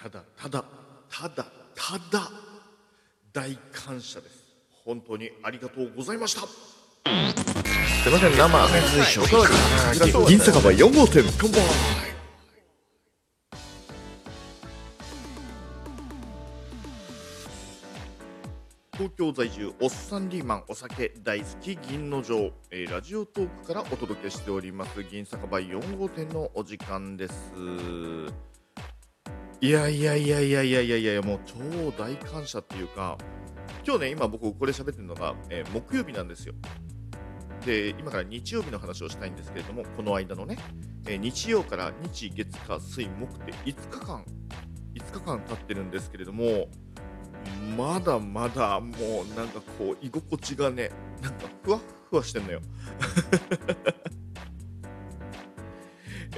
ただただただただ大感謝です。本当にありがとうございました。すいません生おかわり銀酒場4号店乾杯。東京在住おっさんリーマンお酒大好き銀の城、えーラジオトークからお届けしております銀酒場4号店のお時間です。いやいやいやいやいやいやいやもう超大感謝っていうか今日ね今僕これ喋ってるのが、えー木曜日なんですよ。で今から日曜日の話をしたいんですけれどもこの間のね、えー日曜から日月火水木って5日間5日間経ってるんですけれどもまだまだもうなんかこう居心地がねなんかふわっふわしてんのよ、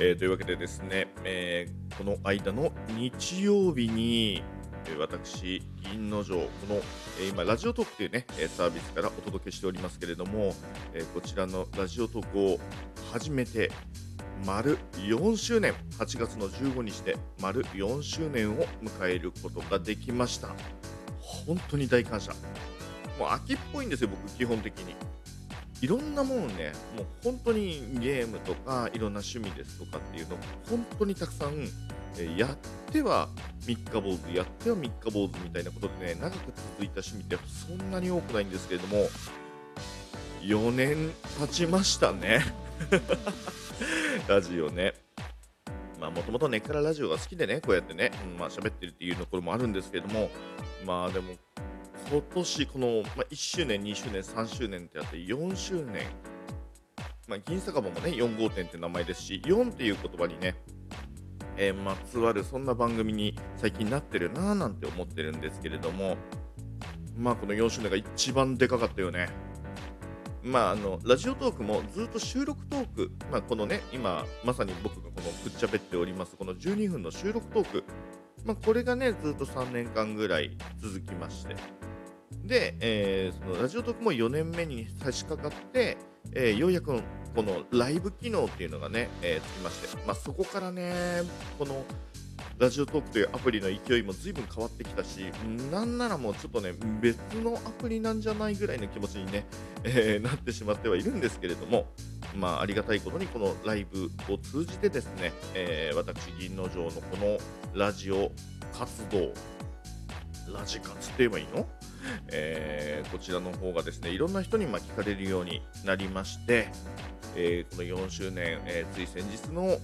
えーというわけでですね、えーこの間の日曜日にえー私、銀の城、この、え今、ラジオトークというね、サービスからお届けしておりますけれども、えこちらのラジオトークを始めて、丸4周年、8月の15日で丸4周年を迎えることができました。本当に大感謝。もう秋っぽいんですよ、僕、基本的に。いろんなもんね、もう本当にゲームとか、いろんな趣味ですとかっていうのを、本当にたくさん、やっては三日坊主、やっては三日坊主みたいなことでね、長く続いた趣味ってそんなに多くないんですけれども、4年経ちましたね。ラジオね。まあ、もともと根っからラジオが好きでね、こうやってね、うんまあ、喋ってるっていうところもあるんですけれども、まあでも、今年、この、まあ、1周年、2周年、3周年ってやって、4周年、まあ、銀酒場もね、4号店って名前ですし、4っていう言葉にね、えーまつわるそんな番組に最近なってるなぁなんて思ってるんですけれどもまあこの4周年が一番でかかったよね。まああのラジオトークもずっと収録トークまあこのね今まさに僕がこのくっちゃべっておりますこの12分の収録トークまあこれがねずっと3年間ぐらい続きまして。で、えーそのラジオトークも4年目に差し掛かって、えーようやくこのライブ機能っていうのがね、えーつきまして、まあ、そこからね、このラジオトークというアプリの勢いも随分変わってきたし、なんならもうちょっとね、別のアプリなんじゃないぐらいの気持ちにね、えーなってしまってはいるんですけれども、まあ、ありがたいことにこのライブを通じてですね、えー私、銀の城のこのラジオ活動、ラジ活って言えばいいの？えーこちらの方がですねいろんな人にま聞かれるようになりまして、えーこの4周年、えーつい先日の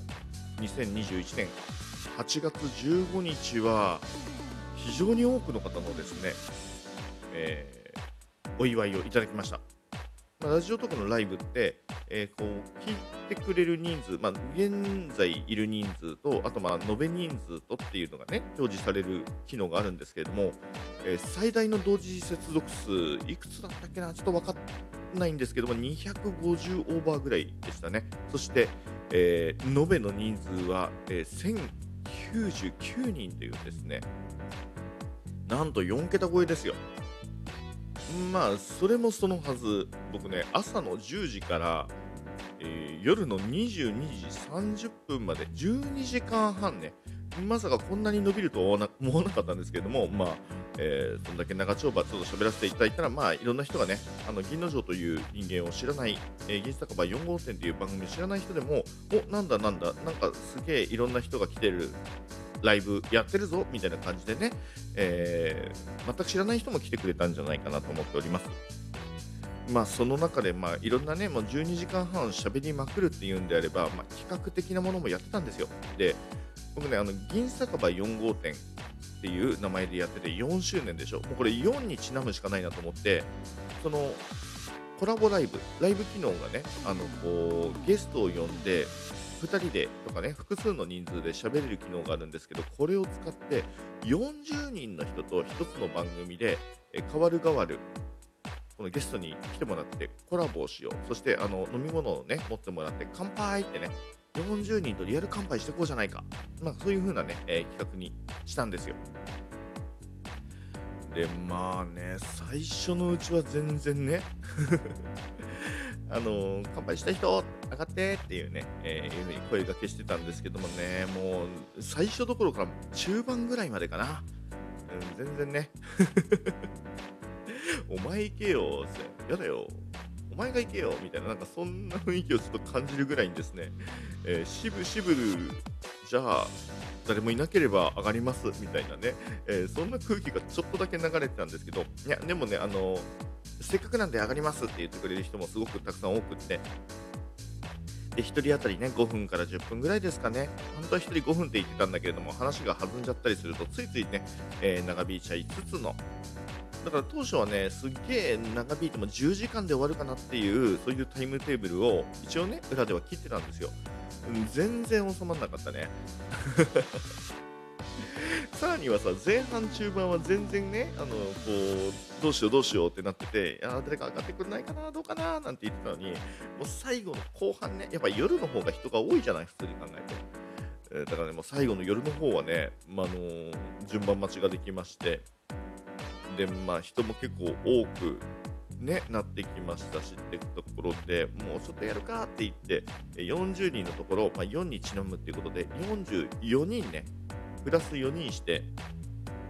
2021年8月15日は非常に多くの方のですね、えお祝いをいただきました。まあ、ラジオトークのライブって、えーこう聞いてくれる人数、まあ、現在いる人数と、あとまあ延べ人数とっていうのがね、表示される機能があるんですけれども、えー最大の同時接続数、いくつだったっけな、ちょっと分かんないんですけども、250オーバーぐらいでしたね。そして、えー延べの人数は、えー1099人というですね、なんと4桁超えですよ。まあ、それもそのはず、僕ね、朝の10時から、えー夜の22時30分まで12時間半ね、まさかこんなに伸びるとは思わなかったんですけれども、まあ、えーそんだけ長丁場ちょっと喋らせていただいたら、まあ、いろんな人がね、あの銀の城という人間を知らない、えー銀酒場4号店という番組を知らない人でも、おなんだなんだ、なんかすげえいろんな人が来てるライブやってるぞみたいな感じでね、えー全く知らない人も来てくれたんじゃないかなと思っております。まあその中でまあいろんなねもう12時間半喋りまくるっていうんであれば、まあ、企画的なものもやってたんですよ。で僕ねあの銀酒場4号店っていう名前でやってて4周年でしょもうこれ4にちなむしかないなと思ってそのコラボライブライブ機能がねあのこうゲストを呼んで2人でとかね複数の人数で喋れる機能があるんですけどこれを使って40人の人と1つの番組でえ変わる変わるこのゲストに来てもらってコラボをしよう。そしてあの飲み物をね持ってもらって乾杯ってね40人とリアル乾杯していこうじゃないか、まあ、そういう風なね、えー企画にしたんですよ。でまあね最初のうちは全然ねあの乾杯した人上がってっていうね、えーいうふうに声掛けしてたんですけどもね、もう最初どころから中盤ぐらいまでかな。うん、全然ね。お前行けよ、やだよ。お前が行けよみたいな、なんかそんな雰囲気をちょっと感じるぐらいにですね、えー、しぶしぶじゃあ、誰もいなければ上がりますみたいなね、えーそんな空気がちょっとだけ流れてたんですけど、いや、でもね、あのせっかくなんで上がりますって言ってくれる人もすごくたくさん多くって、で1人当たりね5分から10分ぐらいですかね、本当は1人5分って言ってたんだけれども、話が弾んじゃったりすると、ついついね、えー長引いちゃいつつの、だから当初はね、すっげえ長引いても10時間で終わるかなっていう、そういうタイムテーブルを一応ね、裏では切ってたんですよ。全然収まらなかったね。さらにはさ、前半、中盤は全然ね、あのこうどうしよう、どうしようってなってて、いや誰か上がってくれないかな、どうかななんて言ってたのに、もう最後の後半ね、やっぱ夜の方が人が多いじゃない、普通に考えて。えだからね、もう最後の夜の方はね、まあのー順番待ちができまして、で、まあ、人も結構多く、ね、なってきましたしってところでもうちょっとやるかって言って40人のところ、まあ、4にちなむっていうことで44人ねプラス4人して、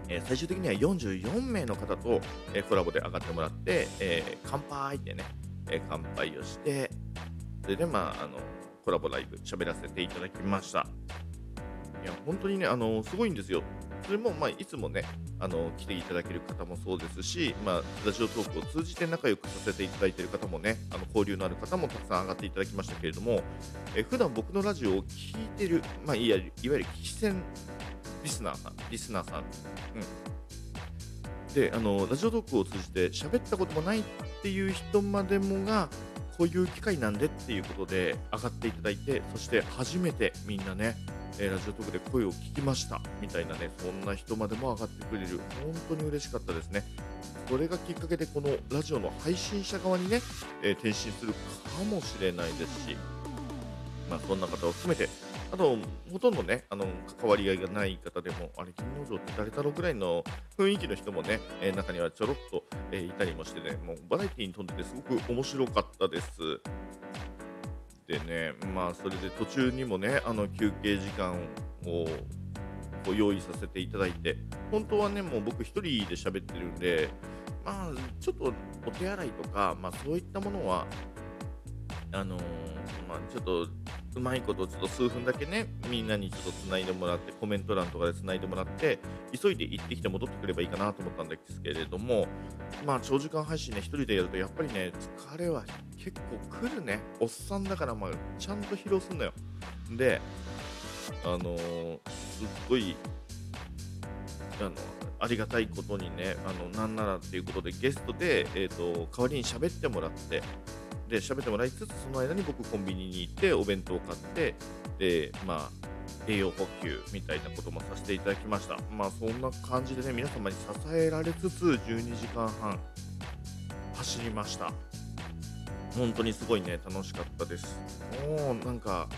え最終的には44名の方と、えコラボで上がってもらって、え乾杯ってね、え乾杯をしてそれでまああのコラボライブ喋らせていただきました。いや本当にねあのすごいんですよ。それも、まあ、いつもねあの来ていただける方もそうですし、まあ、ラジオトークを通じて仲良くさせていただいている方もねあの交流のある方もたくさん上がっていただきましたけれども、え普段僕のラジオを聞いてる、まあ、いわゆるいわゆる聞き戦リスナーさんリスナーさん、うん、であのラジオトークを通じて喋ったこともないっていう人までもがこういう機会なんでっていうことで上がっていただいてそして初めてみんなねえーラジオトークで声を聞きました。みたいなねそんな人までも上がってくれる。本当に嬉しかったですね。それがきっかけでこのラジオの配信者側にね、えー転身するかもしれないですしまあそんな方を含めてあとほとんどねあの関わり合いがない方でもあれ金之丞って誰だろうぐらいの雰囲気の人もね、えー中にはちょろっと、えーいたりもしてねもうバラエティーに富んでてすごく面白かったです。でね、まあ、それで途中にもね、あの休憩時間をこう用意させていただいて、本当はね、もう僕一人で喋ってるんで、まあ、ちょっとお手洗いとか、まあ、そういったものは、あのーまあ、ちょっとうまいこと、ちょっと数分だけね、みんなにちょっとつないでもらって、コメント欄とかでつないでもらって、急いで行ってきて戻ってくればいいかなと思ったんですけれども、まあ、長時間配信ね、一人でやると、やっぱりね、疲れは結構来るね。おっさんだから、まあ、ちゃんと疲労すんのよ。で、あのーすっごい、あの、ありがたいことにね、あの、なんならっていうことで、ゲストで、えっ、と、代わりに喋ってもらって、で、喋ってもらいつつ、その間に僕コンビニに行って、お弁当を買って、で、まあ、栄養補給みたいなこともさせていただきました。まあ、そんな感じでね、皆様に支えられつつ、12時間半、走りました。本当にすごいね、楽しかったです。もう、なんか、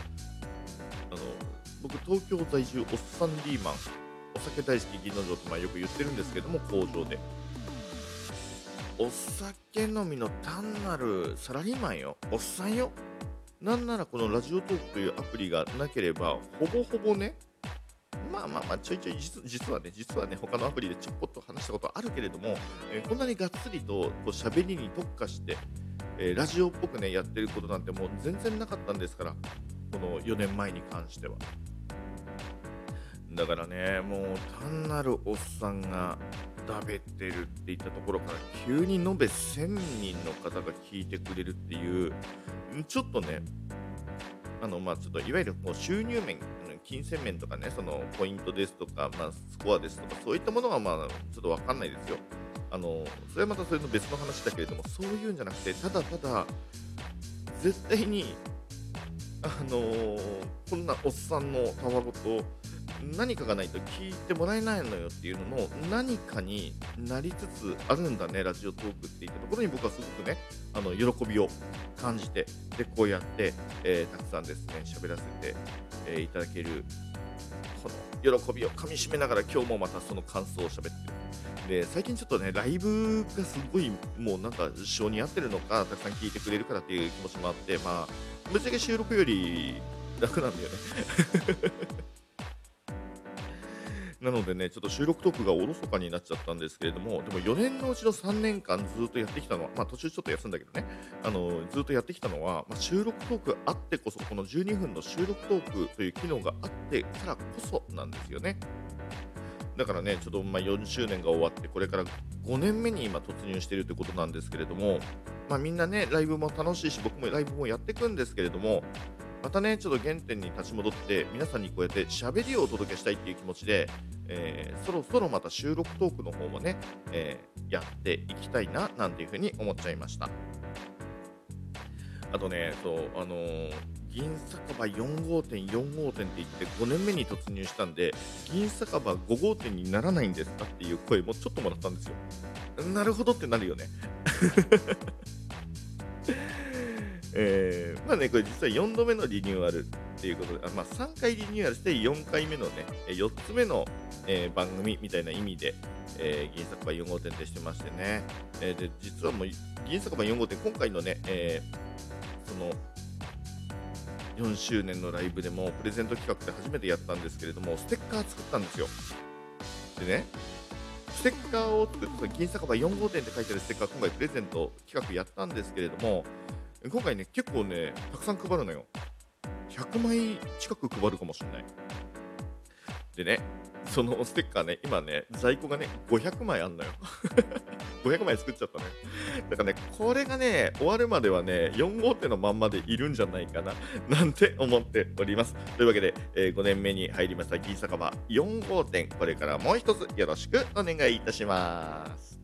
あの、僕、東京在住、おっさんリーマン、お酒大好き銀の城ってまあよく言ってるんですけども、工場で。お酒飲みの単なるサラリーマンよ。おっさんよ。なんならこのラジオトークというアプリがなければ、ほぼほぼね、まあまあまあ、ちょいちょい実、はね、実はね、他のアプリでちょこっと話したことあるけれども、えーこんなにがっつりとこう喋りに特化して、えーラジオっぽくね、やってることなんてもう全然なかったんですから、この4年前に関しては。だからね、もう単なるおっさんがだべてるっていったところから、急に延べ1000人の方が聞いてくれるっていう、ちょっとね、あの、まあ、ちょっといわゆるこう収入面、金銭面とかね、そのポイントですとか、まあ、スコアですとか、そういったものはまあ、ちょっとわかんないですよ。あの、それはまたそれの別の話だけれども、そういうんじゃなくて、ただただ、絶対に、あのーこんなおっさんのたわごと、何かがないと聞いてもらえないのよっていうのの何かになりつつあるんだね、ラジオトークっていったところに僕はすごくね、あの喜びを感じて、で、こうやって、えーたくさんですね、喋らせて、えーいただける、この喜びをかみしめながら今日もまたその感想を喋ってる。で、最近ちょっとね、ライブがすごいもうなんか性に合ってるのか、たくさん聞いてくれるからっていう気持ちもあって、まあ、ぶっちゃけ収録より楽なんだよねなのでね、ちょっと収録トークがおろそかになっちゃったんですけれども、でも4年のうちの3年間ずっとやってきたのは、まあ途中ちょっと休んだけどね、あのずっとやってきたのは、まあ、収録トークあってこそ、この12分の収録トークという機能があってからこそなんですよね。だからね、ちょっとまあ4周年が終わって、これから5年目に今突入しているということなんですけれども、まあ、みんなね、ライブも楽しいし、僕もライブもやっていくんですけれども、またね、ちょっと原点に立ち戻って、皆さんにこうやって喋りをお届けしたいっていう気持ちで、えー、そろそろまた収録トークの方もね、えー、やっていきたいな、なんていうふうに思っちゃいました。あとね、そう、あのー、銀酒場4号店、4号店って言って5年目に突入したんで、銀酒場5号店にならないんですかっていう声もちょっともらったんですよ。なるほどってなるよね。えー、まあね、これ実は4度目のリニューアルっていうことで、あまあ、3回リニューアルして4回目のね、4つ目の、えー、番組みたいな意味で、えー、銀酒場4号店でしてましてね、え、で実はもう銀酒場4号店、今回のね、え、その4周年のライブでもプレゼント企画で初めてやったんですけれども、ステッカー作ったんですよ。でね、ステッカーを作って、銀酒場4号店って書いてあるステッカー、今回プレゼント企画やったんですけれども、今回ね、結構ね、たくさん配るのよ。100枚近く配るかもしれない。でね、そのステッカーね、今ね、在庫がね、500枚あんのよ。500枚作っちゃったね。だからね、これがね、終わるまではね、4号店のまんまでいるんじゃないかな、なんて思っております。というわけで、えー、5年目に入りました、銀酒場4号店、これからもう一つよろしくお願いいたします。